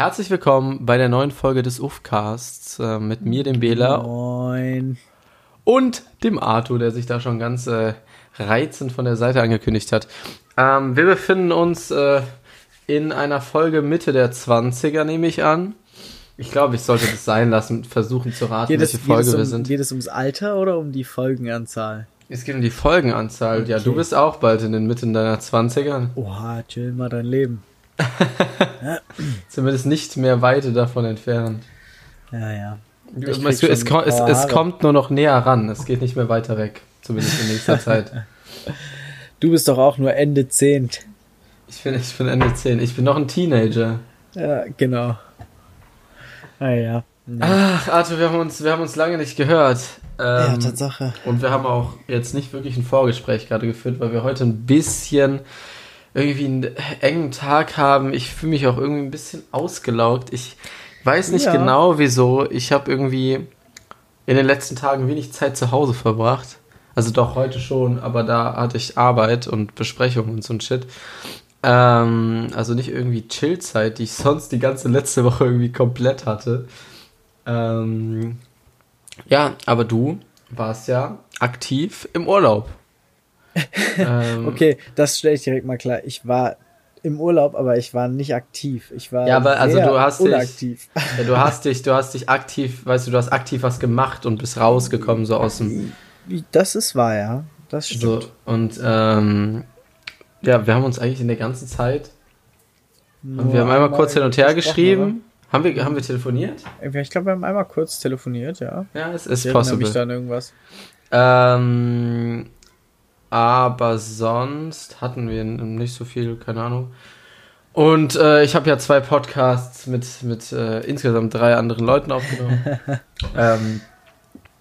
Herzlich willkommen bei der neuen Folge des UFCasts äh, mit mir, dem Bela. Moin. Und dem Arthur, der sich da schon ganz äh, reizend von der Seite angekündigt hat. Ähm, wir befinden uns äh, in einer Folge Mitte der 20er, nehme ich an. Ich glaube, ich sollte das sein lassen, versuchen zu raten, Geht es, welche Folge um, wir sind. Geht es ums Alter oder um die Folgenanzahl? Es geht um die Folgenanzahl. Ja, du Okay. bist auch bald in den Mitten deiner 20er. Oha, chill mal dein Leben. Zumindest nicht mehr weite davon entfernt. Ja, ja. Ich Es, es, es, es, kommt nur noch näher ran. Es geht nicht mehr weiter weg. Zumindest in nächster Zeit. Du bist doch auch nur Ende 10. Ich bin, ich bin Ende 10. Ich bin noch ein Teenager. Ja, genau. Ah ja. Nee. Ach, Arthur, wir haben uns, wir haben uns lange nicht gehört. ja, Ähm, Tatsache. und wir haben auch jetzt nicht wirklich ein Vorgespräch gerade geführt, weil wir heute ein bisschen irgendwie einen engen Tag haben. Ich fühle mich auch irgendwie ein bisschen ausgelaugt. Ich weiß nicht Ja. genau wieso. Ich habe irgendwie in den letzten Tagen wenig Zeit zu Hause verbracht. Also doch heute schon, aber da hatte ich Arbeit und Besprechungen und so ein Shit. Ähm, also nicht irgendwie Chillzeit, die ich sonst die ganze letzte Woche irgendwie komplett hatte. Ähm, ja, aber du warst ja aktiv im Urlaub. ähm, Okay, das stelle ich direkt mal klar. Ich war im Urlaub, aber ich war nicht aktiv. Ich war Ja, aber also du hast dich- unaktiv. Ja, du hast dich, du hast dich aktiv, weißt du, du hast aktiv was gemacht und bist rausgekommen so aus dem Das ist wahr, ja. Das so stimmt. und ähm, ja, wir haben uns eigentlich in der ganzen Zeit und wir haben einmal kurz hin und her geschrieben. Haben wir, haben wir telefoniert? Ich glaube, wir haben einmal kurz telefoniert, ja. Ja, es ist Ich erinnere mich possible. dann irgendwas. Ähm, aber sonst hatten wir nicht so viel, keine Ahnung. Und äh, ich habe ja zwei Podcasts mit, mit äh, insgesamt drei anderen Leuten aufgenommen. ähm,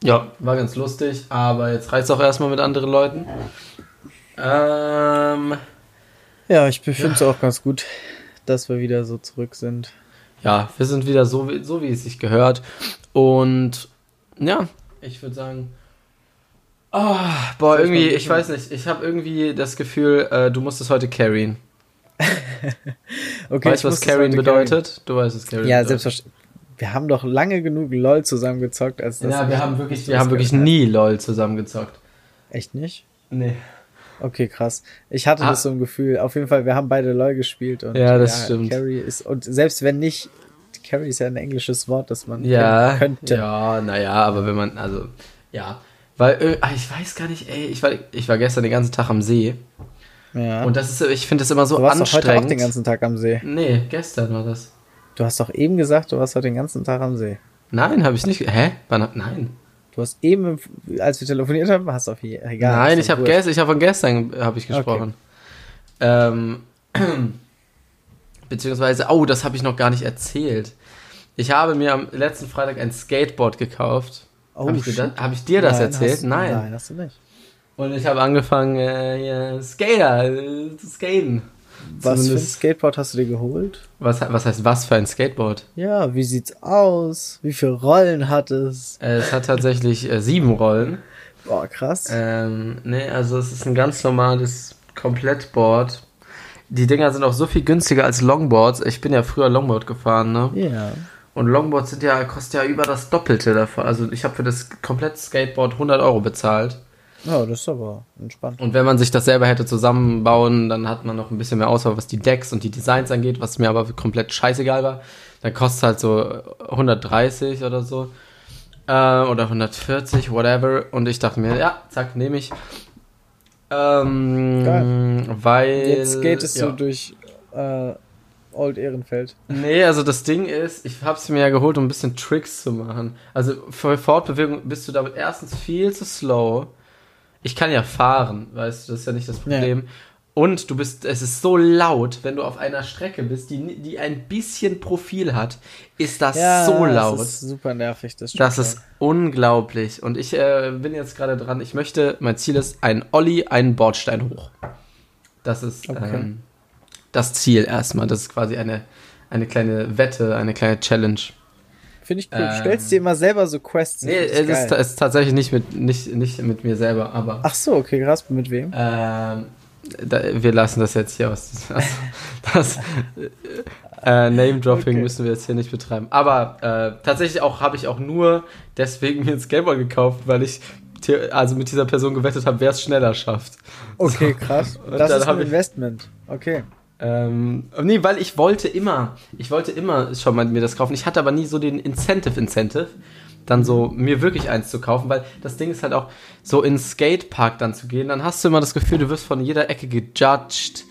ja, war ganz lustig, aber jetzt reizt auch erstmal mit anderen Leuten. Ähm, Ja, ich befinde es auch ganz gut, dass wir wieder so zurück sind. ja, wir sind wieder so, so, wie es sich gehört. Und ja, ich würde sagen. Oh, boah, irgendwie, ich weiß nicht, ich habe irgendwie das Gefühl, äh, du musst es heute carryen. Okay, weißt du, was das carryen bedeutet? Du weißt, was carryen Ja, bedeutet. selbstverständlich. Wir haben doch lange genug LOL zusammengezockt, als dass Ja, wir haben wirklich, wir haben wirklich nie LOL zusammengezockt. Echt nicht? Nee. Okay, krass. Ich hatte Ah. das so ein Gefühl. Auf jeden Fall, wir haben beide LOL gespielt. Und Ja, das stimmt. Carry ist, und selbst wenn nicht, Carry ist ja ein englisches Wort, das man Ja, könnte. ja, naja, aber wenn man, also, ja. Weil, äh, ah, ich weiß gar nicht, ey, ich war, ich war gestern den ganzen Tag am See. Ja. Und das ist, ich finde das immer so du warst doch heute anstrengend. auch den ganzen Tag am See. nee, gestern war das. Du hast doch eben gesagt, du warst heute den ganzen Tag am See. Nein, habe ich nicht. Hä? Wann, nein. Du hast eben, als wir telefoniert haben, hast du auf je, egal. nein, ich habe gestern, ich habe von gestern habe ich gesprochen. Ähm, beziehungsweise, oh, das habe ich noch gar nicht erzählt. Ich habe mir am letzten Freitag ein Skateboard gekauft. Oh, habe ich, dir shit. das- hab ich dir das Nein, erzählt? Hast, nein. Nein, hast du nicht. Und ich habe angefangen, äh, Skater äh, zu skaten. Was für ein Zumindest- Skateboard hast du dir geholt? Was, was heißt was für ein Skateboard? Ja, wie sieht's aus? Wie viele Rollen hat es? Äh, es hat tatsächlich äh, sieben Rollen. Boah, krass. Ähm, nee, also es ist ein ganz normales Komplettboard. Die Dinger sind auch so viel günstiger als Longboards. Ich bin ja früher Longboard gefahren, ne? Ja. Und Longboards sind ja, kostet ja über das Doppelte davon. Also ich habe für das komplette Skateboard 100 Euro bezahlt. Ja, das ist aber entspannt. Und wenn man sich das selber hätte zusammenbauen, dann hat man noch ein bisschen mehr Auswahl, was die Decks und die Designs angeht, was mir aber komplett scheißegal war. Dann kostet halt so 130 oder so. Äh, oder 140, whatever. Und ich dachte mir, ja, zack, nehme ich. Ähm, Geil. Weil. Jetzt geht es ja. so durch äh, Old Ehrenfeld. Nee, also das Ding ist, ich habe es mir ja geholt, um ein bisschen Tricks zu machen. Also für Fortbewegung bist du damit erstens viel zu slow. Ich kann ja fahren, weißt du, das ist ja nicht das Problem. Und du bist, es ist so laut, wenn du auf einer Strecke bist, die, die ein bisschen Profil hat, ist das so laut. Das ist super nervig, das stimmt. Das ist unglaublich. Und ich äh, bin jetzt gerade dran. Ich möchte, mein Ziel ist ein Olli, einen Bordstein hoch. Das ist Okay. ähm, das Ziel erstmal. Das ist quasi eine, eine kleine Wette, eine kleine Challenge. Finde ich cool. Ähm, Stellst dir immer selber so Quests. Nee, ich es ist, ist tatsächlich nicht mit, nicht, nicht mit mir selber, aber Ach so, okay, krass. Mit wem? ähm, da, wir lassen das jetzt hier aus. Das, das äh, Name-Dropping okay. müssen wir jetzt hier nicht betreiben. Aber äh, tatsächlich auch habe ich auch nur deswegen mir ein Skateboard gekauft, weil ich also mit dieser Person gewettet habe, wer es schneller schafft. Okay, so. krass. Und das ist ein Investment. Okay. Ähm, nee, weil ich wollte immer, ich wollte immer schon mal mir das kaufen. Ich hatte aber nie so den Incentive-Incentive, dann so mir wirklich eins zu kaufen, weil das Ding ist halt auch, so ins Skatepark dann zu gehen, dann hast du immer das Gefühl, du wirst von jeder Ecke gejudged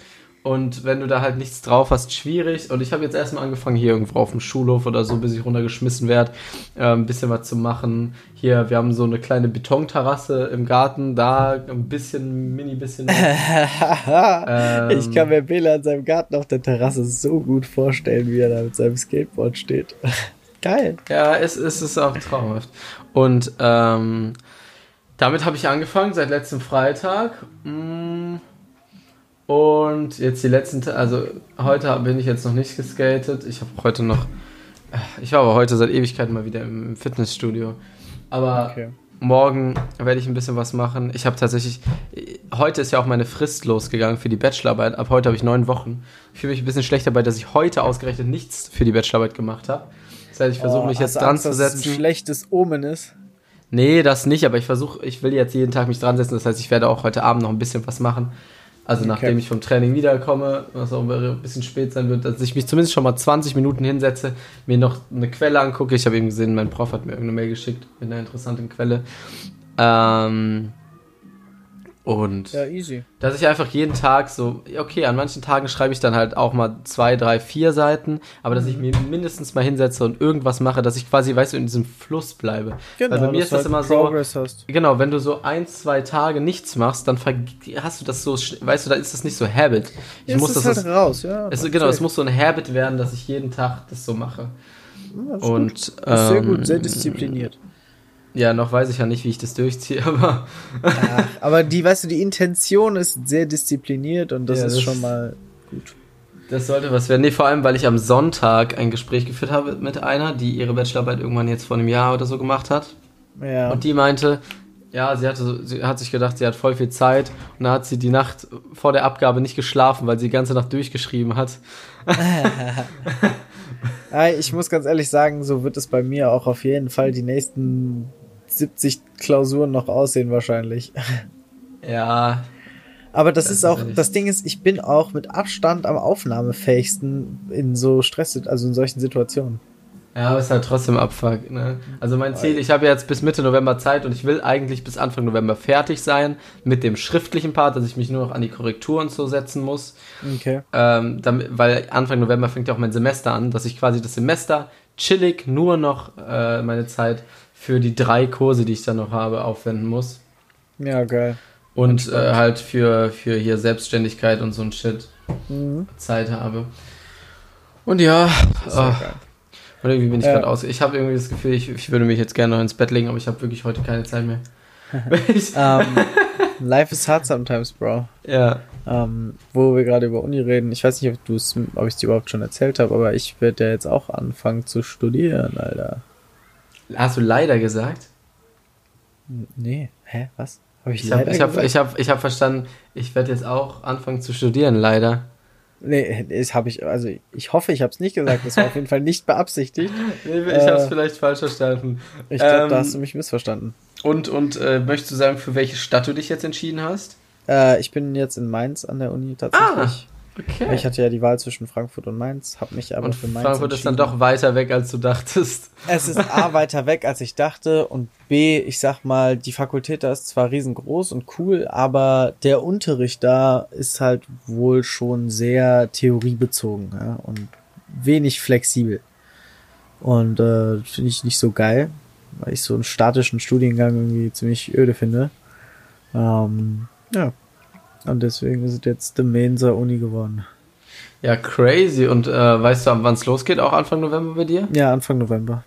und wenn du da halt nichts drauf hast, schwierig. Und ich habe jetzt erstmal angefangen, hier irgendwo auf dem Schulhof oder so, bis ich runtergeschmissen werde, äh, ein bisschen was zu machen. Hier, wir haben so eine kleine Betonterrasse im Garten, da ein bisschen, mini bisschen. ähm, ich kann mir Bela in seinem Garten auf der Terrasse so gut vorstellen, wie er da mit seinem Skateboard steht. Geil. Ja, es, es ist auch traumhaft. Und ähm, damit habe ich angefangen seit letztem Freitag. Mmh und jetzt die letzten, also heute bin ich jetzt noch nicht geskatet. Ich habe heute noch, ich war aber heute seit Ewigkeiten mal wieder im Fitnessstudio. Aber okay. morgen werde ich ein bisschen was machen. Ich habe tatsächlich, heute ist ja auch meine Frist losgegangen für die Bachelorarbeit. Ab heute habe ich neun Wochen. Ich fühle mich ein bisschen schlecht dabei, dass ich heute ausgerechnet nichts für die Bachelorarbeit gemacht habe. Das heißt, ich versuche oh, mich jetzt dran Angst, zu setzen. Dass es ein schlechtes Omen ist. Nee, das nicht, aber ich versuche, ich will jetzt jeden Tag mich dran setzen. Das heißt, ich werde auch heute Abend noch ein bisschen was machen. Also okay. nachdem ich vom Training wiederkomme, was auch ein bisschen spät sein wird, dass ich mich zumindest schon mal 20 Minuten hinsetze, mir noch eine Quelle angucke. Ich habe eben gesehen, mein Prof hat mir irgendeine Mail geschickt mit einer interessanten Quelle. Ähm, und ja, easy. dass ich einfach jeden Tag so, okay, an manchen Tagen schreibe ich dann halt auch mal zwei, drei, vier Seiten, aber dass mhm. ich mir mindestens mal hinsetze und irgendwas mache, dass ich quasi, weißt du, in diesem Fluss bleibe. Genau, Weil bei mir ist das halt immer Progress so. Hast. Genau, wenn du so ein, zwei Tage nichts machst, dann hast du das so, weißt du, da ist das nicht so Habit. Ich ja, muss das halt raus, ja. Es, genau, es muss so ein Habit werden, dass ich jeden Tag das so mache. Ja, und ähm, sehr gut, sehr diszipliniert. Ja, noch weiß ich ja nicht, wie ich das durchziehe, aber. Ach, aber die, weißt du, die Intention ist sehr diszipliniert und das ja, ist das schon mal gut. Das sollte was werden. Nee, vor allem, weil ich am Sonntag ein Gespräch geführt habe mit einer, die ihre Bachelorarbeit irgendwann jetzt vor einem Jahr oder so gemacht hat. Ja. Und die meinte, ja, sie, hatte, sie hat sich gedacht, sie hat voll viel Zeit und da hat sie die Nacht vor der Abgabe nicht geschlafen, weil sie die ganze Nacht durchgeschrieben hat. ich muss ganz ehrlich sagen, so wird es bei mir auch auf jeden Fall die nächsten 70 Klausuren noch aussehen wahrscheinlich. Ja. Aber das, das ist auch, das Ding ist, ich bin auch mit Abstand am aufnahmefähigsten in so Stress, also in solchen Situationen. Ja, aber ist halt trotzdem Abfuck, ne? Also mein Ziel, ich habe jetzt bis Mitte November Zeit und ich will eigentlich bis Anfang November fertig sein mit dem schriftlichen Part, dass ich mich nur noch an die Korrekturen so setzen muss. Okay. Ähm, damit, weil Anfang November fängt ja auch mein Semester an, dass ich quasi das Semester chillig nur noch äh, meine Zeit für die drei Kurse, die ich dann noch habe, aufwenden muss. Ja, geil. Und äh, halt für, für hier Selbstständigkeit und so ein Shit mhm. Zeit habe. Und ja, oh, und irgendwie bin ich ja. gerade aus. Ich habe irgendwie das Gefühl, ich, ich würde mich jetzt gerne noch ins Bett legen, aber ich habe wirklich heute keine Zeit mehr. um, life is hard sometimes, Bro. Ja. Um, ähm, wo wir gerade über Uni reden, ich weiß nicht, ob, ob ich es dir überhaupt schon erzählt habe, aber ich werde ja jetzt auch anfangen zu studieren, Alter. Hast du leider gesagt? Nee, hä, was? Hab ich ich habe ich hab, ich hab, ich hab verstanden, ich werde jetzt auch anfangen zu studieren, leider. Nee, das habe ich, also ich hoffe, ich habe es nicht gesagt. Das war auf jeden Fall nicht beabsichtigt. nee, ich äh, habe es vielleicht falsch verstanden. Ich glaube, ähm, da hast du mich missverstanden. Und, und äh, möchtest du sagen, für welche Stadt du dich jetzt entschieden hast? Äh, ich bin jetzt in Mainz an der Uni tatsächlich. Ah. Okay. Ich hatte ja die Wahl zwischen Frankfurt und Mainz, habe mich aber und für Mainz Frankfurt ist dann doch weiter weg, als du dachtest. Es ist A, weiter weg, als ich dachte und B, ich sag mal, die Fakultät da ist zwar riesengroß und cool, aber der Unterricht da ist halt wohl schon sehr theoriebezogen ja, und wenig flexibel. Und äh, finde ich nicht so geil, weil ich so einen statischen Studiengang irgendwie ziemlich öde finde. Ähm, ja, und deswegen ist es jetzt The Mensa Uni geworden. Ja, crazy. Und äh, weißt du, wann es losgeht? Auch Anfang November bei dir? Ja, Anfang November.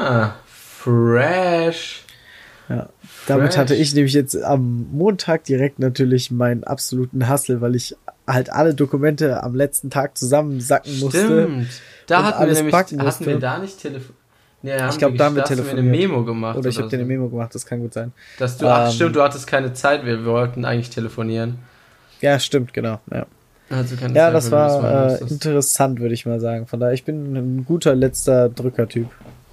Ah, fresh. Ja. Fresh. Damit hatte ich nämlich jetzt am Montag direkt natürlich meinen absoluten Hustle, weil ich halt alle Dokumente am letzten Tag zusammensacken musste. Stimmt. Da hatten wir nämlich, hatten wir da nicht telefoniert. Ja, ich glaube, da haben wir telefoniert. eine Memo gemacht. Oder ich habe dir eine Memo gemacht, das kann gut sein. Dass du, ähm, ach stimmt, du hattest keine Zeit, wir, wir wollten eigentlich telefonieren. Ja, stimmt, genau. Ja, Also ja Zeit, das war äh, interessant, würde ich mal sagen. Von daher, ich bin ein guter letzter Drückertyp.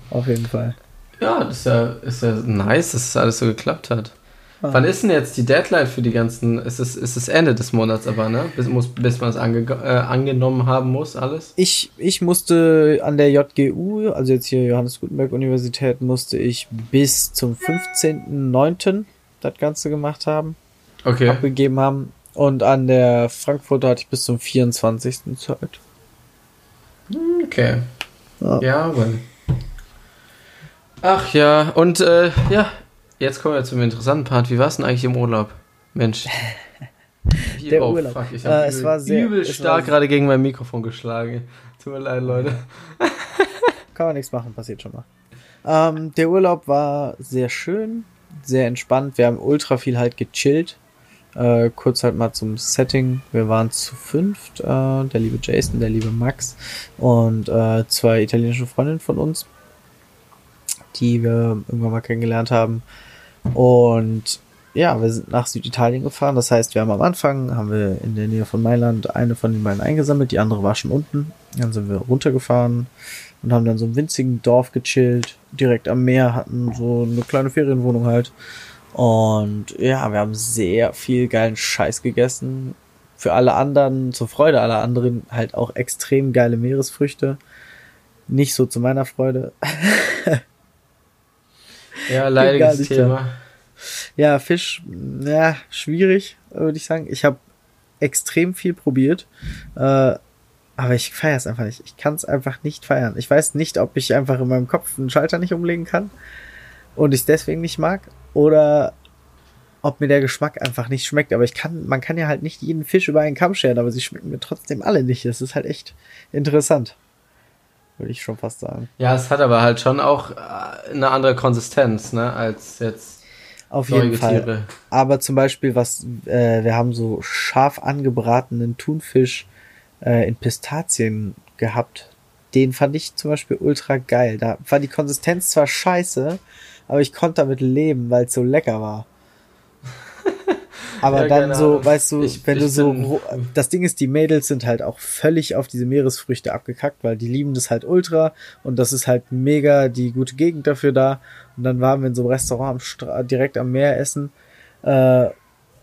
Auf jeden Fall. Ja, das ist ja, ist ja nice, dass das alles so geklappt hat. Ah. Wann ist denn jetzt die Deadline für die ganzen? Ist es, ist es Ende des Monats aber, ne? Bis, muss, bis man es ange, äh, angenommen haben muss, alles? Ich, ich musste an der JGU, also jetzt hier Johannes Gutenberg Universität, musste ich bis zum 15.09. das Ganze gemacht haben, Okay. abgegeben haben. Und an der Frankfurter hatte ich bis zum 24. Zeit. Okay. Ja. Ja, well. Ach ja, und äh, ja, jetzt kommen wir zum interessanten Part. Wie war es denn eigentlich im Urlaub? Mensch. Der Urlaub. Fuck, ich Äh, habe es übel, war sehr- übel stark gerade gegen mein Mikrofon geschlagen. Tut mir leid, Leute. Kann man nichts machen, passiert schon mal. Ähm, der Urlaub war sehr schön, sehr entspannt. Wir haben ultra viel halt gechillt. Äh, kurz halt mal zum Setting. Wir waren zu fünft. Äh, der liebe Jason, der liebe Max und äh, zwei italienische Freundinnen von uns, die wir irgendwann mal kennengelernt haben. Und ja, wir sind nach Süditalien gefahren. Das heißt, wir haben am Anfang, haben wir in der Nähe von Mailand eine von den beiden eingesammelt, die andere war schon unten. Dann sind wir runtergefahren und haben dann so im winzigen Dorf gechillt, direkt am Meer, hatten so eine kleine Ferienwohnung halt. Und ja, wir haben sehr viel geilen Scheiß gegessen. Für alle anderen, zur Freude aller anderen, halt auch extrem geile Meeresfrüchte. Nicht so zu meiner Freude. Ja, leidiges Thema. Ja, Fisch, ja, schwierig, würde ich sagen. Ich habe extrem viel probiert, äh, aber ich feiere es einfach nicht. Ich kann es einfach nicht feiern. Ich weiß nicht, ob ich einfach in meinem Kopf einen Schalter nicht umlegen kann und ich es deswegen nicht mag oder ob mir der Geschmack einfach nicht schmeckt. Aber ich kann, man kann ja halt nicht jeden Fisch über einen Kamm scheren, aber sie schmecken mir trotzdem alle nicht. Das ist halt echt interessant. Würde ich schon fast sagen. Ja, es hat aber halt schon auch äh, eine andere Konsistenz, ne, als jetzt Auf jeden Fall. Aber zum Beispiel, was, äh, wir haben so scharf angebratenen Thunfisch äh, in Pistazien gehabt. Den fand ich zum Beispiel ultra geil. Da war die Konsistenz zwar scheiße, aber ich konnte damit leben, weil es so lecker war. Aber Ja, dann so, Ahnung. weißt du, Ich- wenn du ich so, bin- roh- das Ding ist, die Mädels sind halt auch völlig auf diese Meeresfrüchte abgekackt, weil die lieben das halt ultra und das ist halt mega die gute Gegend dafür da. Und dann waren wir in so einem Restaurant am direkt am Meer essen. Äh,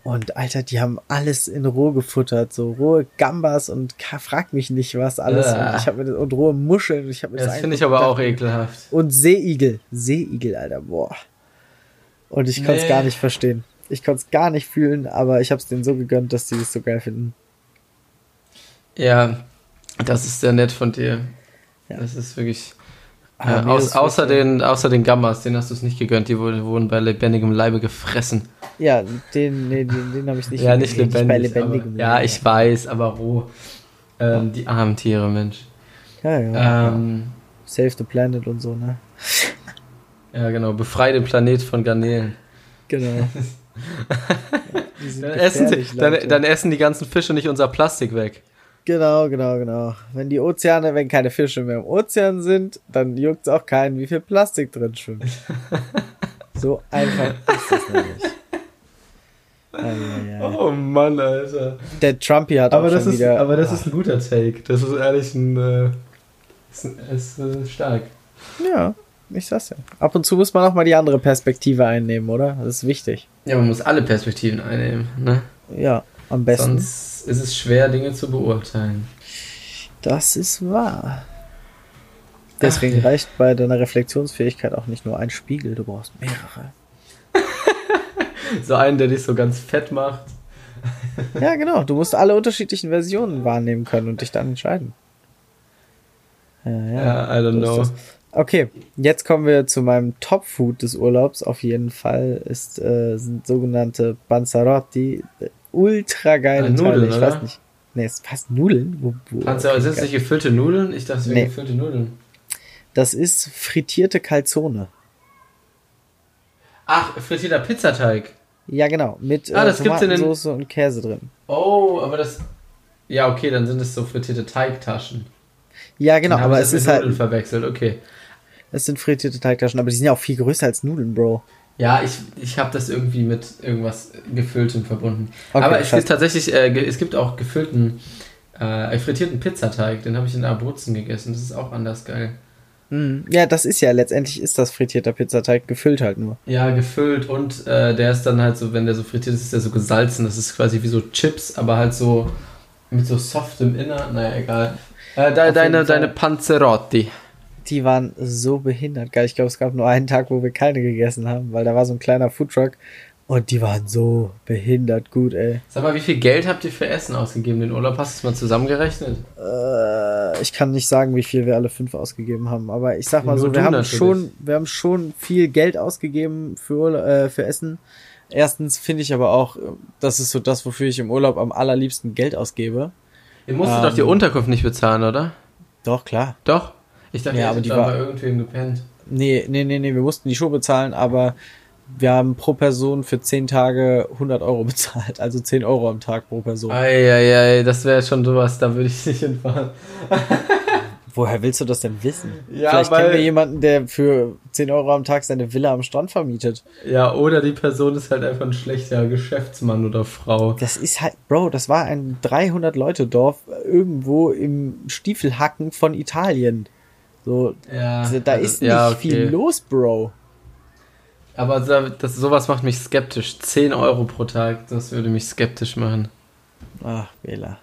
und Alter, die haben alles in roh gefuttert, so rohe Gambas und frag mich nicht was alles. Äh. Und ich habe mir das, und rohe Muscheln. Ich hab mir Das das finde ich aber auch ekelhaft. Und Seeigel, Seeigel, Alter, boah. Und ich konnte es Nee. gar nicht verstehen. Ich konnte es gar nicht fühlen, aber ich habe es denen so gegönnt, dass die das so geil finden. Ja, das ist sehr nett von dir. Ja. Das ist wirklich. Ja, aus, Meeresfrüchte- außer, den, außer den Gambas, den hast du es nicht gegönnt, die wurden, wurden bei lebendigem Leibe gefressen. Ja, den, nee, den, den habe ich nicht. ja, nicht lebendig. lebendigem aber, ja, ich weiß, aber roh. Ähm, die armen Tiere, Mensch. Ja, ja. Ähm, Save the Planet und so, ne? ja, genau. Befrei den Planet von Garnelen. Genau. Dann essen, sie, dann, dann essen die ganzen Fische nicht unser Plastik weg. Genau, genau, genau. Wenn die Ozeane, wenn keine Fische mehr im Ozean sind, dann juckt es auch keinen, wie viel Plastik drin schwimmt. so einfach ist das nämlich. Ja, ja, ja. Oh Mann, Alter. Der Trumpy hat Aber auch das, schon ist, wieder. aber das ist ein guter Take. Das ist ehrlich ein. Äh, ist, ist äh, stark. Ja, ich sag's ja. Ab und zu muss man auch mal die andere Perspektive einnehmen, oder? Das ist wichtig. Ja, man muss alle Perspektiven einnehmen, ne? Ja, am besten. Sonst ist es schwer, Dinge zu beurteilen. Das ist wahr. Deswegen Ach, reicht bei deiner Reflexionsfähigkeit auch nicht nur ein Spiegel, du brauchst mehrere. So einen, der dich so ganz fett macht. Ja, genau. Du musst alle unterschiedlichen Versionen wahrnehmen können und dich dann entscheiden. Ja, ja. Ja, I don't know. das. Okay, jetzt kommen wir zu meinem Top-Food des Urlaubs. Auf jeden Fall ist, äh, sind sogenannte Panzerotti. Äh, Ultra geile Ah, Nudeln, Teile. Ich oder? weiß nicht. Nee, es passt Nudeln. Wo, wo, Panzer, sind es nicht gefüllte Nudeln? Ich dachte, es wären Nee. gefüllte Nudeln. Das ist frittierte Calzone. Ach, frittierter Pizzateig. Ja, genau. Mit Ah, äh, in den- und Käse drin. Oh, aber das. Ja, okay, dann sind es so frittierte Teigtaschen. Ja, genau. Aber es ist halt, Nudeln verwechselt, okay. Es sind frittierte Teigtaschen, aber die sind ja auch viel größer als Nudeln, Bro. Ja, ich, ich habe das irgendwie mit irgendwas Gefülltem verbunden. Okay, Aber es gibt tatsächlich, äh, es gibt auch gefüllten, äh, frittierten Pizzateig. Den habe ich in Abruzzen gegessen. Das ist auch anders geil. Mm, ja, das ist ja, letztendlich ist das frittierter Pizzateig gefüllt halt nur. Ja, gefüllt und äh, der ist dann halt so, wenn der so frittiert ist, ist der so gesalzen. Das ist quasi wie so Chips, aber halt so mit so softem Inner. Naja, egal. Äh, de, deine, deine Panzerotti die waren so behindert geil. Ich glaube, es gab nur einen Tag, wo wir keine gegessen haben, weil da war so ein kleiner Foodtruck und die waren so behindert gut, ey. Sag mal, wie viel Geld habt ihr für Essen ausgegeben den Urlaub? Hast du es mal zusammengerechnet? Äh, ich kann nicht sagen, wie viel wir alle fünf ausgegeben haben, aber ich sag mal so, wir haben schon, wir haben schon viel Geld ausgegeben für, äh, für Essen. Erstens finde ich aber auch, das ist so das, wofür ich im Urlaub am allerliebsten Geld ausgebe. Ihr musstet ähm, doch die Unterkunft nicht bezahlen, oder? Doch, klar. Doch? Ich dachte, ja, aber die war bei irgendwem gepennt. Nee, nee, nee, nee, wir mussten die Show bezahlen, aber wir haben pro Person für 10 Tage 100 Euro bezahlt, also 10 Euro am Tag pro Person. Eieiei, das wäre schon sowas, da würde ich nicht hinfahren. Woher willst du das denn wissen? Ja, Vielleicht weil, kennen wir jemanden, der für 10 Euro am Tag seine Villa am Strand vermietet. Ja, oder die Person ist halt einfach ein schlechter Geschäftsmann oder Frau. Das ist halt, Bro, das war ein 300-Leute-Dorf irgendwo im Stiefelhacken von Italien. So, ja, da also, ist nicht ja, okay. viel los, Bro. Aber das, sowas macht mich skeptisch. 10 Euro pro Tag, das würde mich skeptisch machen. Ach, Wähler.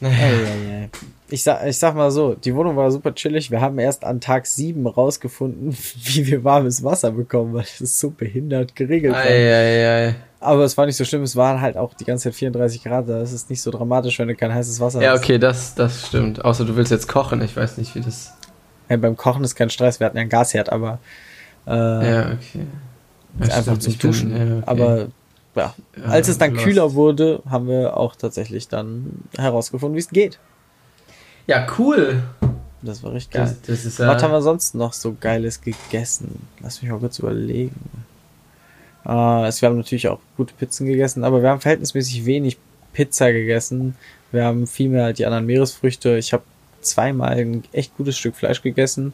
Naja. Ich, sag, ich sag mal so, die Wohnung war super chillig. Wir haben erst an Tag 7 rausgefunden, wie wir warmes Wasser bekommen, weil das so behindert geregelt war. Ei, ei, ei. Aber es war nicht so schlimm, es waren halt auch die ganze Zeit 34 Grad, da ist es nicht so dramatisch, wenn du kein heißes Wasser ja, hast. Ja, okay, das, das stimmt. Außer du willst jetzt kochen, ich weiß nicht, wie das. Ja, beim Kochen ist kein Stress, wir hatten ja einen Gasherd, aber. Äh, ja, okay. Ja, einfach zum Duschen. Ja, okay. Aber ja, ja, als es dann kühler wurde, haben wir auch tatsächlich dann herausgefunden, wie es geht. Ja, cool. Das war richtig geil. Das, das ist, äh Was haben wir sonst noch so Geiles gegessen? Lass mich mal kurz überlegen. Äh, wir haben natürlich auch gute Pizzen gegessen, aber wir haben verhältnismäßig wenig Pizza gegessen. Wir haben viel mehr die anderen Meeresfrüchte. Ich habe zweimal ein echt gutes Stück Fleisch gegessen.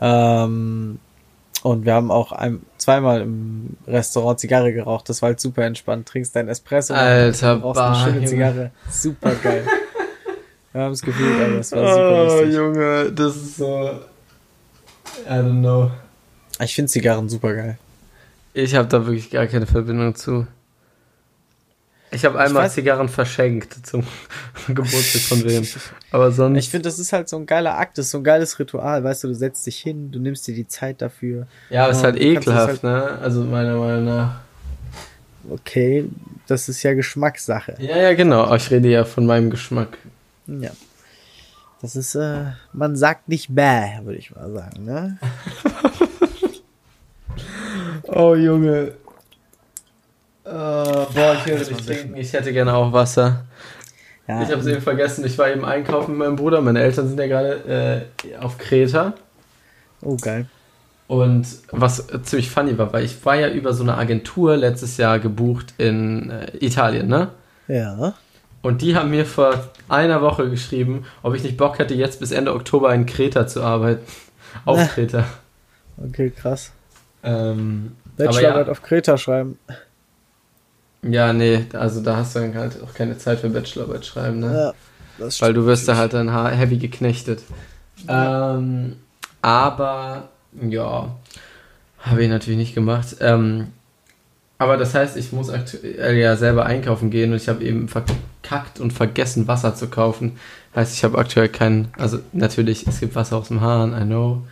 Ähm, und wir haben auch ein, zweimal im Restaurant Zigarre geraucht. Das war halt super entspannt. Trinkst dein Espresso Alter, und rauchst eine schöne Zigarre. Super geil. wir haben es gefühlt, aber es war super oh, lustig. Junge, das ist so... I don't know. Ich finde Zigarren super geil. Ich habe da wirklich gar keine Verbindung zu. Ich habe einmal ich Zigarren verschenkt zum Geburtstag von wem. Aber sonst. Ich finde, das ist halt so ein geiler Akt, das ist so ein geiles Ritual, weißt du, du setzt dich hin, du nimmst dir die Zeit dafür. Ja, aber es ist halt ekelhaft, halt ne? Also meiner Meinung nach. Okay, das ist ja Geschmackssache. Ja, ja, genau. Ich rede ja von meinem Geschmack. Ja. Das ist, äh, man sagt nicht bäh, würde ich mal sagen, ne? Oh, Junge. Uh, boah, ich will nicht trinken. Ich hätte gerne auch Wasser. Ja, ich habe es eben vergessen. Ich war eben einkaufen mit meinem Bruder. Meine Eltern sind ja gerade äh, auf Kreta. Oh, geil. Und was ziemlich funny war, weil ich war ja über so eine Agentur letztes Jahr gebucht in äh, Italien, ne? Ja. Und die haben mir vor einer Woche geschrieben, ob ich nicht Bock hätte, jetzt bis Ende Oktober in Kreta zu arbeiten. Auf Kreta. Okay, krass. Ähm, Bachelorarbeit ja. auf Kreta schreiben. Ja, nee, also da hast du dann halt auch keine Zeit für Bachelorarbeit schreiben, ne? Ja. Weil du wirst da halt dann heavy geknechtet. Ja. Ähm, aber, ja, habe ich natürlich nicht gemacht. Ähm, aber das heißt, ich muss aktuell ja selber einkaufen gehen und ich habe eben verkackt und vergessen, Wasser zu kaufen. Heißt, ich habe aktuell keinen, also natürlich, es gibt Wasser aus dem Hahn, I know.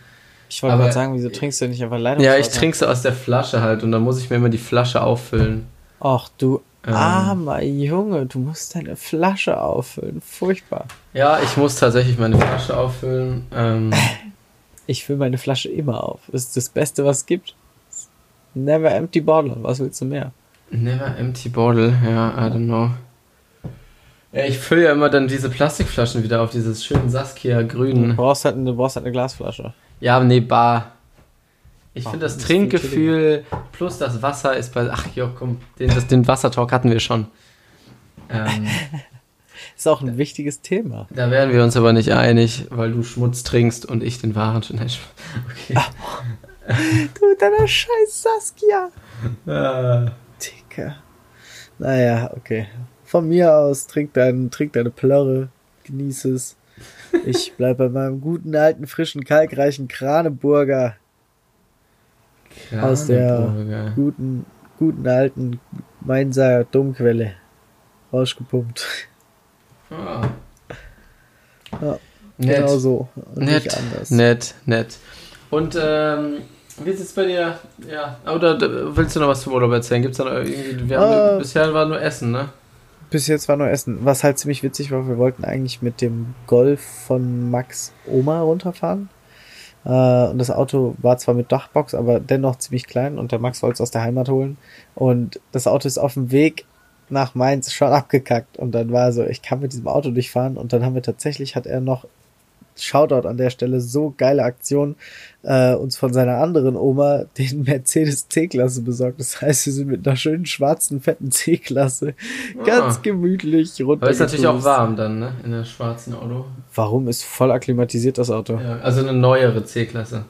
Ich wollte gerade sagen, wieso trinkst du nicht einfach Leitungswasser? Ja, ich trinke so aus der Flasche halt und dann muss ich mir immer die Flasche auffüllen. Ach du ähm. armer Junge, du musst deine Flasche auffüllen. Furchtbar. Ja, ich muss tatsächlich meine Flasche auffüllen. Ähm. Ich fülle meine Flasche immer auf. Das ist das Beste, was es gibt. Never empty bottle. Was willst du mehr? Never empty bottle, ja, I don't know. Ja, ich fülle ja immer dann diese Plastikflaschen wieder auf, dieses schönen Saskia grün. Du brauchst halt, du brauchst halt eine Glasflasche. Ja, nee, bar. Ich finde das, Trinkgefühl plus das Wasser ist bei. Ach jo, komm, den, das, den Wassertalk hatten wir schon. Ähm, ist auch ein wichtiges Thema. Da wären wir uns aber nicht einig, weil du Schmutz trinkst und ich den Waren schon. Okay. du mit deiner scheiß Saskia. Ah. Dicker. Naja, okay. Von mir aus, trink, dein, trink deine Plörre, genieß es. Ich bleib bei meinem guten, alten, frischen, kalkreichen Kraneburger aus der Kraneburger. guten, guten, alten Mainzer Domquelle rausgepumpt. Ah. Ja, Nett. genau so. Und Nett, nicht anders. nett, nett. Und ähm, wie ist es bei dir? Ja, oder willst du noch was zum Urlaub erzählen? Gibt's da noch irgendwie? Wir haben, Äh. bisher war nur Essen, ne? Bis jetzt war nur Essen. Was halt ziemlich witzig war, wir wollten eigentlich mit dem Golf von Max Oma runterfahren. Äh, und das Auto war zwar mit Dachbox, aber dennoch ziemlich klein und der Max wollte es aus der Heimat holen. Und das Auto ist auf dem Weg nach Mainz schon abgekackt. Und dann war so, ich kann mit diesem Auto durchfahren. Und dann haben wir tatsächlich, hat er noch Shoutout an der Stelle, so geile Aktion, äh, uns von seiner anderen Oma den Mercedes C-Klasse besorgt. Das heißt, wir sind mit einer schönen schwarzen, fetten C-Klasse ganz Ah. gemütlich runter. Aber ist natürlich auch warm dann, ne? In der schwarzen Auto. Warum ist voll akklimatisiert das Auto? Ja, also eine neuere C-Klasse.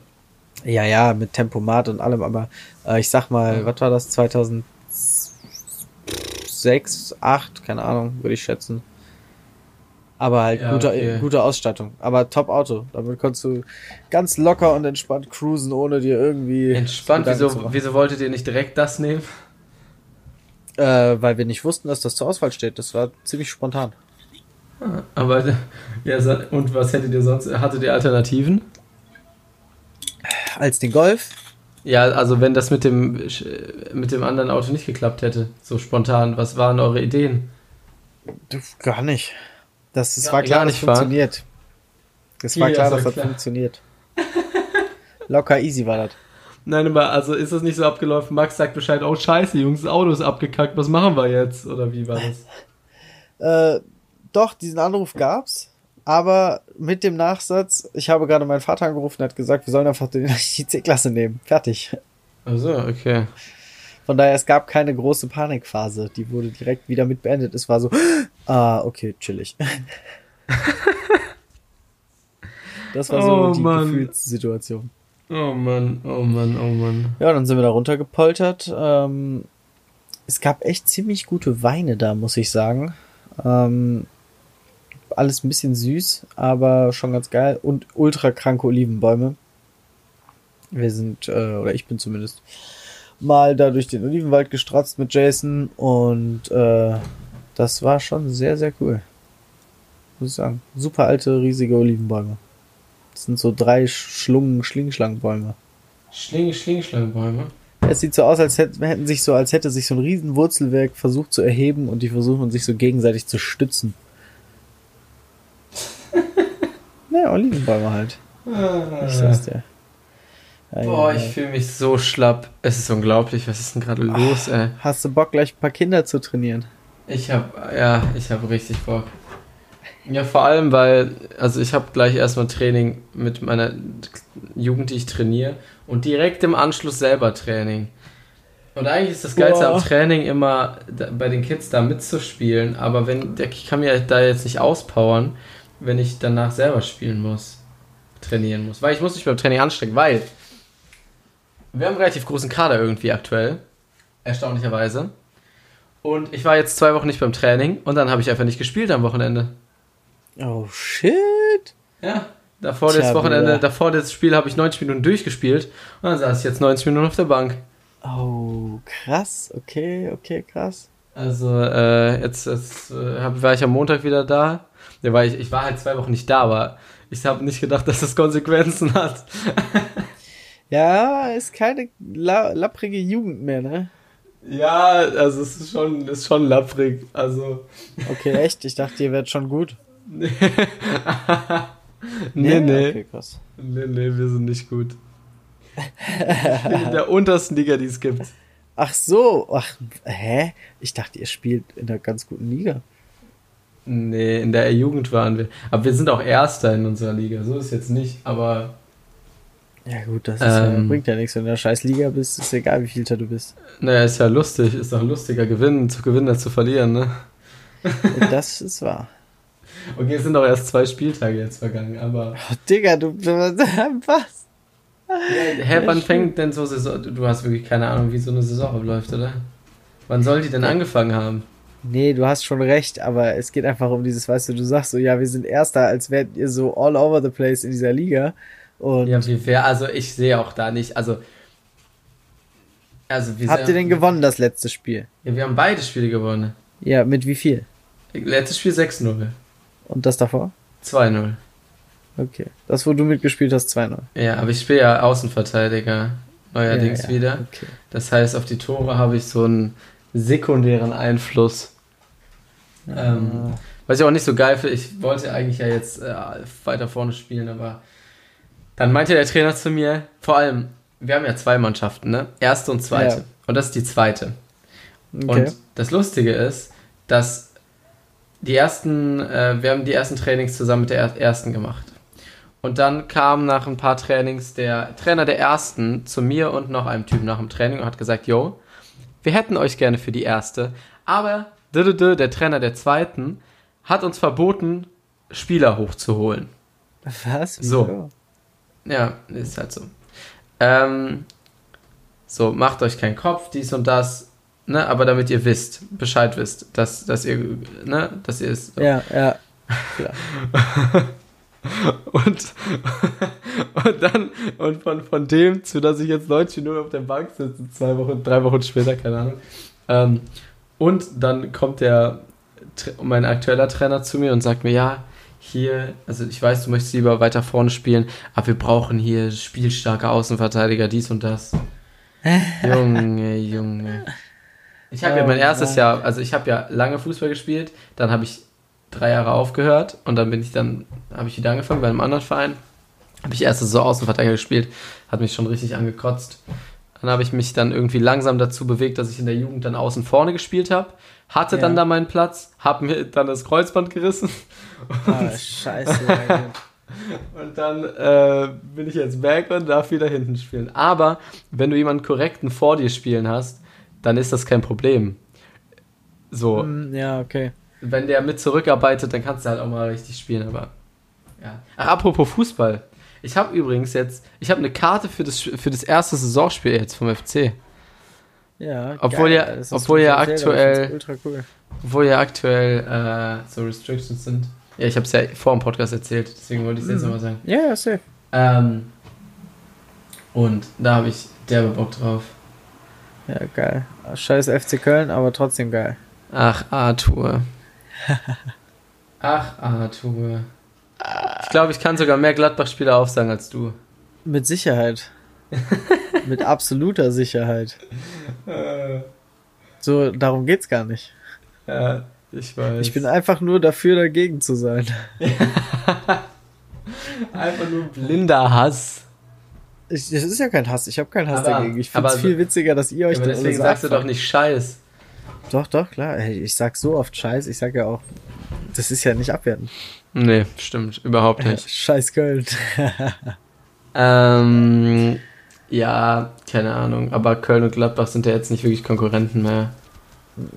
Ja, ja, mit Tempomat und allem, aber äh, ich sag mal, Ja. was war das? 2006, 8, keine Ahnung, würde ich schätzen. Aber halt Ja, gute, okay. gute Ausstattung. Aber top Auto. Damit konntest du ganz locker und entspannt cruisen, ohne dir irgendwie. Entspannt, wieso, wieso wolltet ihr nicht direkt das nehmen? Äh, weil wir nicht wussten, dass das zur Auswahl steht. Das war ziemlich spontan. Aber ja, und was hättet ihr sonst? Hattet ihr Alternativen? Als den Golf. Ja, also wenn das mit dem mit dem anderen Auto nicht geklappt hätte, so spontan, was waren eure Ideen? Du, gar nicht. Das, das Ja, war klar, gar das nicht fahren? funktioniert. Es Ja, war ja, klar, dass das klar. funktioniert. Locker easy war das. Nein, aber also ist das nicht so abgelaufen? Max sagt Bescheid, oh scheiße, Jungs, das Auto ist abgekackt, was machen wir jetzt? Oder wie war das? Äh, doch, diesen Anruf gab's, aber mit dem Nachsatz, ich habe gerade meinen Vater angerufen und hat gesagt, wir sollen einfach die C-Klasse nehmen. Fertig. Also, okay. Von daher, es gab keine große Panikphase. Die wurde direkt wieder mit beendet. Es war so, ah, okay, chillig. Das war so Oh, die Mann. Gefühlssituation. Oh Mann, oh Mann, oh Mann. Ja, dann sind wir da runtergepoltert. Ähm, es gab echt ziemlich gute Weine da, muss ich sagen. Ähm, alles ein bisschen süß, aber schon ganz geil. Und ultra kranke Olivenbäume. Wir sind, äh, oder ich bin zumindest, mal da durch den Olivenwald gestrotzt mit Jason und äh, das war schon sehr, sehr cool. Muss ich sagen. Super alte, riesige Olivenbäume. Das sind so drei Schlungen, Schlingschlangenbäume. Schling, Schlingschlangenbäume. Es sieht so aus, als hätten, hätten sich so, als hätte sich so ein riesen Wurzelwerk versucht zu erheben und die versuchen sich so gegenseitig zu stützen. naja, Olivenbäume halt. Ich sag's dir. Boah, ich fühle mich so schlapp. Es ist unglaublich, was ist denn gerade los, ey? Hast du Bock, gleich ein paar Kinder zu trainieren? Ich hab, ja, ich hab richtig Bock. Ja, vor allem, weil, also ich habe gleich erstmal Training mit meiner Jugend, die ich trainiere und direkt im Anschluss selber Training. Und eigentlich ist das Geilste Boah. am Training immer bei den Kids da mitzuspielen, aber wenn, der, ich kann mir da jetzt nicht auspowern, wenn ich danach selber spielen muss, trainieren muss. Weil ich muss mich beim Training anstrengen, weil wir haben einen relativ großen Kader irgendwie aktuell, erstaunlicherweise. Und ich war jetzt zwei Wochen nicht beim Training und dann habe ich einfach nicht gespielt am Wochenende. Oh shit. Ja. Davor Tja, das Wochenende, Bruder. davor das Spiel habe ich 90 Minuten durchgespielt und dann saß ich jetzt 90 Minuten auf der Bank. Oh, krass. Okay, okay, krass. Also äh, jetzt, jetzt äh, hab, war ich am Montag wieder da. Ja, weil ich, ich war halt zwei Wochen nicht da, aber ich habe nicht gedacht, dass das Konsequenzen hat. Ja, ist keine la lapprige Jugend mehr, ne? Ja, also es ist schon, ist schon lapprig. Also. Okay, echt? Ich dachte, ihr werdet schon gut. nee, nee. Okay, krass. Nee, nee, wir sind nicht gut. In der untersten Liga, die es gibt. Ach so, ach, hä? Ich dachte, ihr spielt in einer ganz guten Liga. Nee, in der Jugend waren wir. Aber wir sind auch Erster in unserer Liga. So ist jetzt nicht, aber Ja gut, das ja, Ähm. bringt ja nichts. Wenn du in der scheiß Liga bist, ist egal, wie viel du bist. naja, ist ja lustig. Ist doch lustiger, gewinnen, zu gewinnen als zu verlieren, ne? Das ist wahr. Okay, es sind doch erst zwei Spieltage jetzt vergangen, aber Oh, Digga, du, was? Ja, hä, wann fängt denn so Saison? Du hast wirklich keine Ahnung, wie so eine Saison abläuft, oder? Wann soll die denn angefangen haben? Nee, du hast schon recht, aber es geht einfach um dieses, weißt du, du sagst so, ja, wir sind Erster, als wärt ihr so all over the place in dieser Liga. Und Ja, wie fair. Also ich sehe auch da nicht. Also. Also habt ihr denn gewonnen, das letzte Spiel? Ja, wir haben beide Spiele gewonnen. Ja, mit wie viel? Letztes Spiel 6-0. Und das davor? 2-0. Okay. Das, wo du mitgespielt hast, 2-0. Ja, aber ich spiele ja Außenverteidiger neuerdings ja, ja. wieder. Okay. Das heißt, auf die Tore habe ich so einen sekundären Einfluss. Ähm, was ich auch nicht so geil finde, ich wollte eigentlich ja jetzt äh, weiter vorne spielen, aber dann meinte der Trainer zu mir, vor allem, wir haben ja zwei Mannschaften, ne? Erste und zweite. Ja. Und das ist die zweite. okay. Und das Lustige ist, dass die ersten, äh, wir haben die ersten Trainings zusammen mit der er- ersten gemacht. Und dann kam nach ein paar Trainings der Trainer der ersten zu mir und noch einem Typen nach dem Training und hat gesagt, yo, wir hätten euch gerne für die erste, aber der Trainer der zweiten hat uns verboten, Spieler hochzuholen. Was? So. Ja, ist halt so. Ähm, so, macht euch keinen Kopf, dies und das, ne, aber damit ihr wisst, Bescheid wisst, dass, dass ihr, ne, dass ihr es. so. Ja, ja. Und, und dann, und von, von dem zu, dass ich jetzt 90 nur auf der Bank sitze, zwei Wochen, drei Wochen später, keine Ahnung. Ähm, und dann kommt der, mein aktueller Trainer zu mir und sagt mir, ja, hier, also ich weiß, du möchtest lieber weiter vorne spielen, aber wir brauchen hier spielstarke Außenverteidiger, dies und das. Junge, Junge. Ich habe ja Oh mein erstes Mann. Jahr, also ich habe ja lange Fußball gespielt, dann habe ich drei Jahre aufgehört und dann bin ich dann, habe ich wieder angefangen bei einem anderen Verein. Habe ich erst so Außenverteidiger gespielt, hat mich schon richtig angekotzt. Dann habe ich mich dann irgendwie langsam dazu bewegt, dass ich in der Jugend dann außen vorne gespielt habe. Hatte Ja. dann da meinen Platz, habe mir dann das Kreuzband gerissen Ah, scheiße. und dann äh, bin ich jetzt back und darf wieder hinten spielen. Aber wenn du jemanden korrekten vor dir spielen hast, dann ist das kein Problem. So, Hm, ja, okay. wenn der mit zurückarbeitet, dann kannst du halt auch mal richtig spielen, aber ja. Ach, apropos Fußball. Ich habe übrigens jetzt, ich habe eine Karte für das, für das erste Saisonspiel jetzt vom FC. Ja, Obwohl ja- Das hast obwohl ja aktuell- Ultra cool. Obwohl ja aktuell äh, so Restrictions sind. Ja, ich habe es ja vor dem Podcast erzählt, deswegen wollte ich es jetzt Mhm. nochmal sagen. Ja, ja, safe. Ähm, und da habe ich derbe Bock drauf. Ja, geil. Scheiß FC Köln, aber trotzdem geil. Ach, Arthur. Ach, Arthur. Ich glaube, ich kann sogar mehr Gladbach-Spieler aufsagen als du. Mit Sicherheit. Mit absoluter Sicherheit. So, darum geht's gar nicht. Ja, ich weiß. Ich bin einfach nur dafür, dagegen zu sein. einfach nur blinder Hass. Ich, das ist ja kein Hass, ich habe keinen Hass Aber- dagegen. Ich finde es viel witziger, dass ihr euch Aber dann deswegen sagst du doch nicht Scheiß. Doch, doch, klar. Ich sag so oft Scheiß, ich sag ja auch, das ist ja nicht abwertend. Nee, stimmt, überhaupt nicht. Scheiß Köln. ähm, ja, keine Ahnung. Aber Köln und Gladbach sind ja jetzt nicht wirklich Konkurrenten mehr.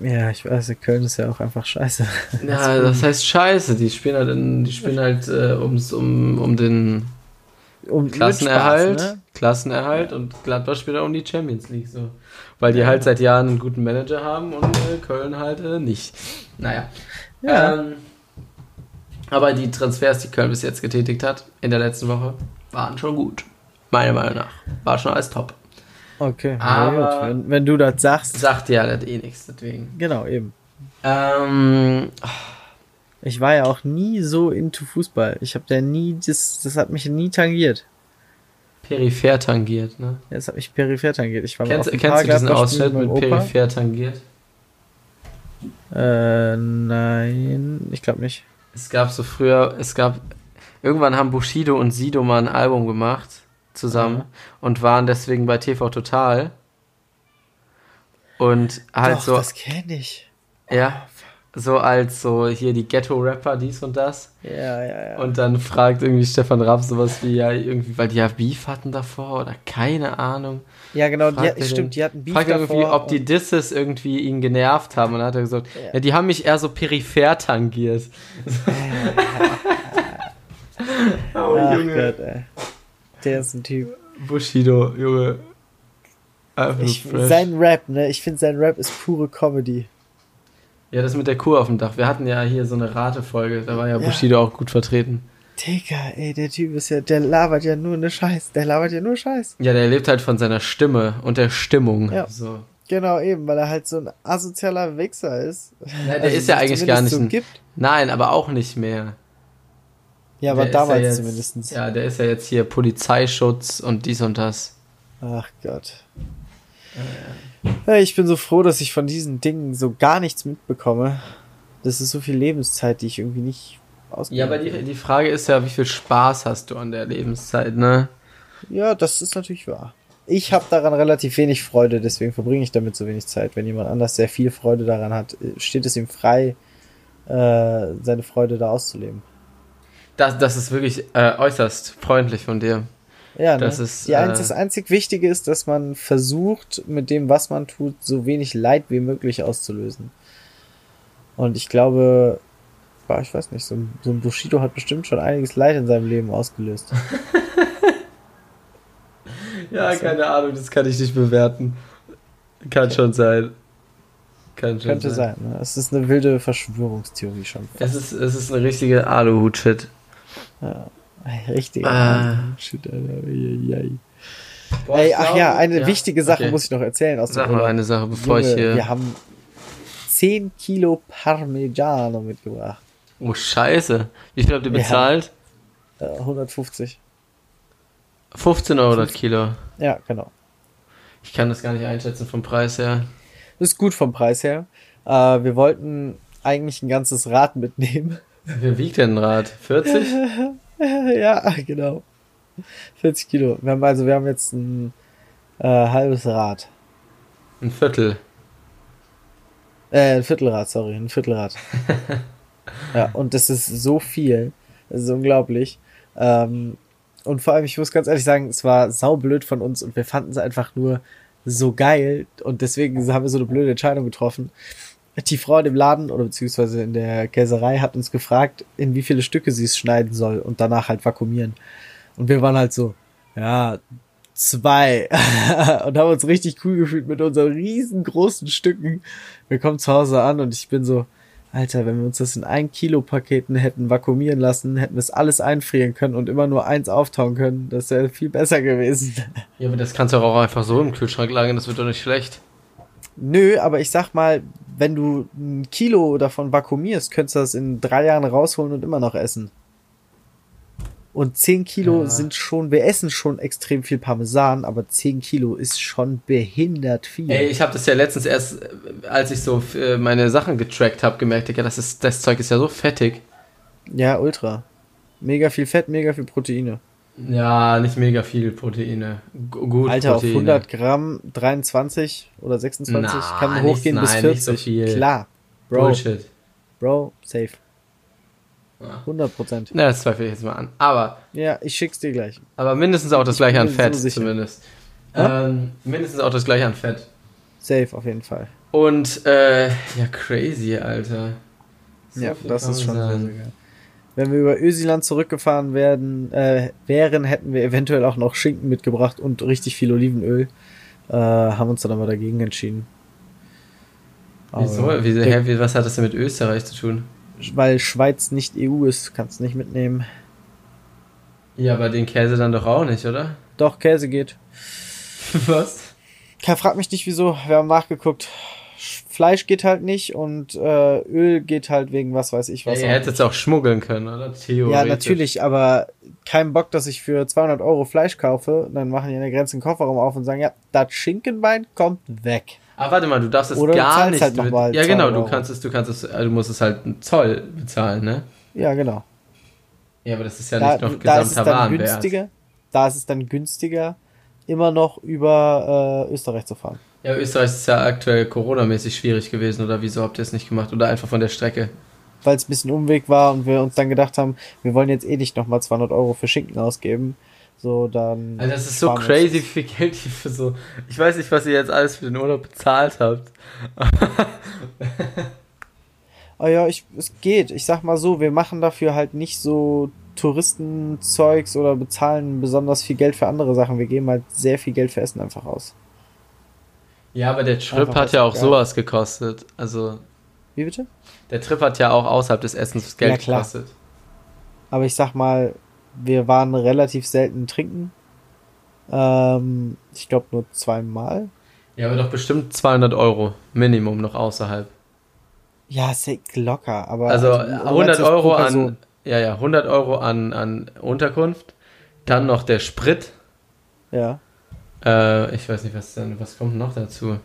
ja, ich weiß, Köln ist ja auch einfach scheiße. Ja, das heißt Scheiße. Die spielen halt, in, die spielen halt äh, ums, um, um den Um, Klassenerhalt, Spaß, ne? Klassenerhalt und Gladbach spielt auch um die Champions League so. Weil die halt seit Jahren einen guten Manager haben und äh, Köln halt äh, nicht. Naja. Ja. Ähm, aber die Transfers, die Köln bis jetzt getätigt hat in der letzten Woche, waren schon gut. Meiner Meinung nach. War schon alles top. Okay, Aber- na gut, wenn, wenn du das sagst. Sagt ja das eh nichts, deswegen. Genau, eben. Ähm, Ich war ja auch nie so into Fußball. Ich habe da nie, das, das hat mich nie tangiert. peripher tangiert, ne? Das hat mich peripher tangiert. Ich war mal Kennst, auf ein kennst du diesen Ausschnitt mit peripher tangiert? Äh, nein, ich glaube nicht. Es gab so früher, es gab, irgendwann haben Bushido und Sido mal ein Album gemacht zusammen Aha. und waren deswegen bei TV Total. Und halt Doch, so, das kenne ich. ja, so als so hier die Ghetto-Rapper, dies und das. Ja, ja, ja. Und dann fragt irgendwie Stefan Raff sowas wie, ja, irgendwie, weil die ja Beef hatten davor oder keine Ahnung. ja, genau, die, den- stimmt, die hatten Beef Fragt irgendwie, davor ob die Disses irgendwie ihn genervt haben. Und dann hat er gesagt, Ja. ja, die haben mich eher so peripher tangiert. oh, Ach Gott, ey. Der ist ein Typ. Bushido, Junge. Ich, sein Rap, ne? Ich finde, sein Rap ist pure Comedy. Ja, das mit der Kuh auf dem Dach. Wir hatten ja hier so eine Ratefolge, da war ja, Ja. Bushido auch gut vertreten. Digga, ey, der Typ ist ja, der labert ja nur ne Scheiß. Der labert ja nur Scheiß. Ja, der lebt halt von seiner Stimme und der Stimmung. Ja. So. Genau, eben, weil er halt so ein asozialer Wichser ist. Ja, der Also ist ja eigentlich gar nicht so ein. Nein, aber auch nicht mehr. Ja, aber Der damals ja jetzt, zumindest. Ja, der ist ja jetzt hier Polizeischutz und dies und das. Ach Gott. Ja, ich bin so froh, dass ich von diesen Dingen so gar nichts mitbekomme. Das ist so viel Lebenszeit, die ich irgendwie nicht ausgebe. Ja, aber die, die Frage ist ja, wie viel Spaß hast du an der Lebenszeit, ne? Ja, das ist natürlich wahr. Ich habe daran relativ wenig Freude, deswegen verbringe ich damit so wenig Zeit. Wenn jemand anders sehr viel Freude daran hat, steht es ihm frei, äh, seine Freude da auszuleben. Das, das ist wirklich äh, äußerst freundlich von dir. Ja, ne? Das ist, Die einz äh, das einzig Wichtige ist, dass man versucht, mit dem, was man tut, so wenig Leid wie möglich auszulösen. Und ich glaube, ich weiß nicht, so, ein- so ein Bushido hat bestimmt schon einiges Leid in seinem Leben ausgelöst. Ja, keine Ahnung, das kann ich nicht bewerten. Kann schon sein. Kann schon Könnte sein. Ne? Es ist eine wilde Verschwörungstheorie schon. Es ist, es ist eine richtige Aluhut-Shit. Ja. Richtig. Ah. Shit, Alter. Boah, Ey, ach ja, eine wichtige Sache okay. muss ich noch erzählen aus Sag dem eine Sache, bevor Junge, ich hier. Wir haben 10 Kilo Parmigiano mitgebracht. Oh, Scheiße. Wie viel habt ihr bezahlt? Äh, 150. 15 Euro das Kilo. Ja, genau. Ich kann das gar nicht einschätzen vom Preis her. Das ist gut vom Preis her. Äh, wir wollten eigentlich ein ganzes Rad mitnehmen. Wie wiegt denn ein Rad? 40? ja, genau. 40 Kilo. Wir haben also, wir haben jetzt ein äh, halbes Rad. Ein Viertel. Äh, ein Viertelrad, sorry, ein Viertelrad. ja, und das ist so viel. Das ist unglaublich. Ähm, und vor allem, ich muss ganz ehrlich sagen, es war saublöd von uns und wir fanden es einfach nur so geil und deswegen haben wir so eine blöde Entscheidung getroffen. Die Frau in dem Laden oder beziehungsweise in der Käserei hat uns gefragt, in wie viele Stücke sie es schneiden soll und danach halt vakuumieren. Und wir waren halt so, ja, zwei. und haben uns richtig cool gefühlt mit unseren riesengroßen Stücken. Wir kommen zu Hause an und ich bin so, Alter, wenn wir uns das in ein Kilo Paketen hätten vakuumieren lassen, hätten wir es alles einfrieren können und immer nur eins auftauen können. Das wäre viel besser gewesen. Ja, aber das kannst du auch einfach so im Kühlschrank lagern, das wird doch nicht schlecht. Nö, aber ich sag mal, wenn du ein Kilo davon vakuumierst, könntest du das in drei Jahren rausholen und immer noch essen. Und 10 Kilo Ja. sind schon, wir essen schon extrem viel Parmesan, aber 10 Kilo ist schon behindert viel. Ey, ich habe das ja letztens erst, als ich so äh, meine Sachen getrackt habe, gemerkt, ja, das, ist, das Zeug ist ja so fettig. Ja, ultra. Mega viel Fett, mega viel Proteine. Ja, nicht mega viel Proteine. G gut Alter, Proteine. auf 100 Gramm 23 oder 26 Na, kann nicht- hochgehen bis nein, 40. nicht so viel. Klar. Bro, Bullshit. Bro, safe. Ja. 100 Prozent. Na, das zweifle ich jetzt mal an. Aber, Ja, ich schick's dir gleich. aber mindestens auch das gleiche an Fett, so zumindest. Ja? Ähm, mindestens auch das gleiche an Fett. Safe, auf jeden Fall. Und, äh, ja, crazy, Alter. So ja, das ist schon sehr, sehr geil. Wenn wir über Ösiland zurückgefahren werden, äh, wären, hätten wir eventuell auch noch Schinken mitgebracht und richtig viel Olivenöl. Äh, haben uns dann aber dagegen entschieden. Wieso? Aber Wie, der- hä, wie, was hat das denn mit Österreich zu tun? Weil Schweiz nicht EU ist, kannst nicht mitnehmen. Ja, aber den Käse dann doch auch nicht, oder? Doch, Käse geht. Was? Frag mich nicht wieso, wir haben nachgeguckt. Sch- Fleisch geht halt nicht und äh, Öl geht halt wegen was weiß ich Ja, was. ihr auch hättet es auch schmuggeln können, oder? Theoretisch. Ja, natürlich, aber kein Bock, dass ich für 200 Euro Fleisch kaufe. Dann machen die an der Grenze einen Kofferraum auf und sagen, ja, das Schinkenbein kommt weg. Aber warte mal, du darfst es Oder gar nicht. halt mit- ja, genau, 200 du kannst es, du kannst es, äh, du musst es halt einen Zoll bezahlen, ne? Ja, genau. Ja, aber das ist ja da, nicht noch da ist es gesamter dann Warenwert. günstiger. Da ist es dann günstiger, immer noch über äh, Österreich zu fahren. Ja, Österreich ist ja aktuell Corona-mäßig schwierig gewesen, oder wieso habt ihr es nicht gemacht? Oder einfach von der Strecke? Weil es ein bisschen Umweg war und wir uns dann gedacht haben, wir wollen jetzt eh nicht nochmal 200 Euro für Schinken ausgeben. So, dann. Also das ist so crazy, wie viel Geld ihr für so. Ich weiß nicht, was ihr jetzt alles für den Urlaub bezahlt habt. Ah ja, ich, es geht. Ich sag mal so, wir machen dafür halt nicht so Touristenzeugs oder bezahlen besonders viel Geld für andere Sachen. Wir geben halt sehr viel Geld für Essen einfach aus. Ja, aber der Trip Einfach hat ja auch geil. sowas gekostet. Also, Wie bitte? der Trip hat ja auch außerhalb des Essens Geld Ja, klar. gekostet. Aber ich sag mal, wir waren relativ selten trinken. Ähm, ich glaube nur zweimal. Ja, aber doch bestimmt 200 Euro Minimum noch außerhalb. Ja, sehr locker, aber. Also relativ 100 pro Euro an, ja, ja, 100 Euro an, an Unterkunft. Dann noch der Sprit. Ja. Äh, ich weiß nicht, was denn, was kommt noch dazu?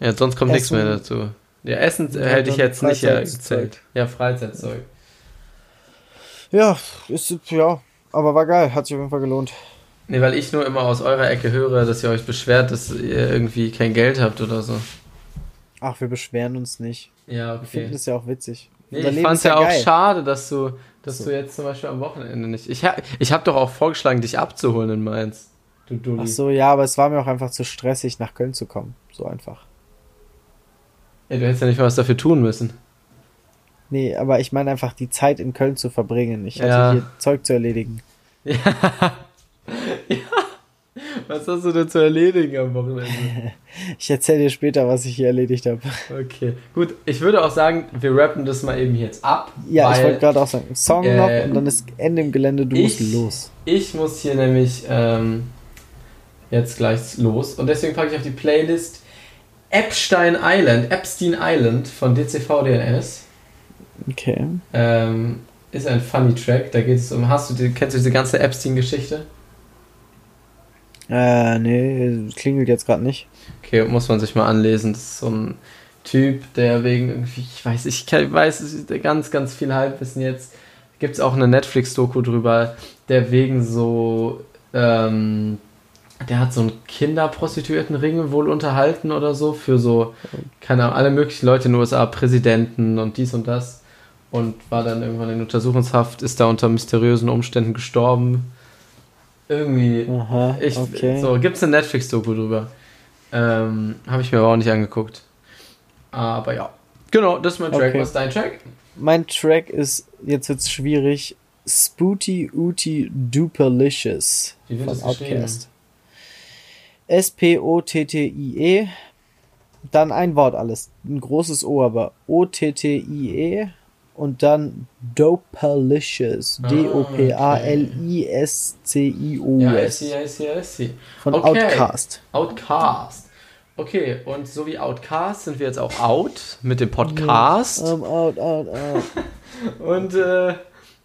Ja, sonst kommt nichts mehr dazu. Ja, Essen Ja, hätte ich dann jetzt nicht äh, gezählt. Ja, Freizeitzeug. Ja, ist, ja, aber war geil, hat sich auf jeden Fall gelohnt. Nee, weil ich nur immer aus eurer Ecke höre, dass ihr euch beschwert, dass ihr irgendwie kein Geld habt oder so. Ach, wir beschweren uns nicht. Ja, Wir finden okay. es ja auch witzig. Nee, ich Leben fand's ist ja auch schade, dass du, dass So. du jetzt zum Beispiel am Wochenende nicht. Ich, ha, ich habe doch auch vorgeschlagen, dich abzuholen in Mainz. Du Dulli. Ach so, ja, aber es war mir auch einfach zu stressig, nach Köln zu kommen. So einfach. Ey, du hättest ja nicht mal was dafür tun müssen. Nee, aber ich meine einfach die Zeit in Köln zu verbringen. Ich hatte Ja. hier Zeug zu erledigen. Ja. ja. Was hast du denn zu erledigen am Wochenende? Ich erzähle dir später, was ich hier erledigt habe. Okay, gut. Ich würde auch sagen, wir rappen das mal eben jetzt ab. Ja, ich weil wollte gerade auch sagen, Song äh, noch und dann ist Ende im Gelände, du ich- musst los. Ich muss hier nämlich ähm, jetzt gleich los und deswegen packe ich auf die Playlist Epstein Island, Epstein Island von DCV DNS. Okay. Ähm, ist ein funny Track. Da geht es um. Hast du die, kennst du diese ganze Epstein-Geschichte? Äh, nee, klingelt jetzt gerade nicht. Okay, muss man sich mal anlesen. Das ist so ein Typ, der wegen irgendwie, ich weiß, ich weiß es ist ganz, ganz viel Halbwissen jetzt. Gibt es auch eine Netflix-Doku drüber, der wegen so, ähm, der hat so einen Kinderprostituiertenring wohl unterhalten oder so für so, keine Ahnung, alle möglichen Leute in den USA, Präsidenten und dies und das. Und war dann irgendwann in Untersuchungshaft, ist da unter mysteriösen Umständen gestorben. Irgendwie Aha, ich, okay. So, gibt's eine Netflix-Doku drüber. Ähm, Habe ich mir aber auch nicht angeguckt. Aber ja. Genau, das ist mein Track. Okay. Was ist dein Track? Mein Track ist, jetzt wird's schwierig, Spooty Ooty Duperlicious von das geschrieben? S-P-O-T-T-I-E. Dann ein Wort alles. Ein großes O, aber O-T-T-I-E. Und dann Dopalicious. Ah, D-O-P-A-L-I-S-C-I-O-U-S. Ja, I see, I see, I. Von Okay. Outcast. Outcast. Okay, und so wie Outcast sind wir jetzt auch out mit dem Podcast. Um, out, out, out. Und äh,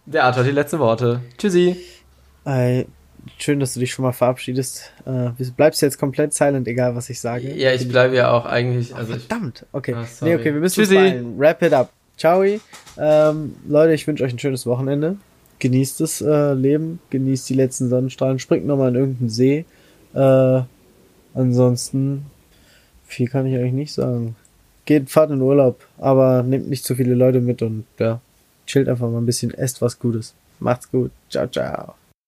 der Art hat die letzten Worte. Tschüssi. Ey, schön, dass du dich schon mal verabschiedest. Äh, du bleibst jetzt komplett silent, egal was ich sage. Ja, ich bleibe ja auch eigentlich. Also ich, Verdammt. Okay. Ah, nee, okay, wir müssen uns Tschüssi. beeilen. Wrap it up. Ciao. Ähm, Leute, ich wünsche euch ein schönes Wochenende. Genießt das äh, Leben, genießt die letzten Sonnenstrahlen, springt nochmal in irgendeinen See. Äh, ansonsten, viel kann ich euch nicht sagen. Geht, fahrt in Urlaub, aber nehmt nicht zu viele Leute mit und ja, chillt einfach mal ein bisschen, esst was Gutes. Macht's gut. Ciao, ciao.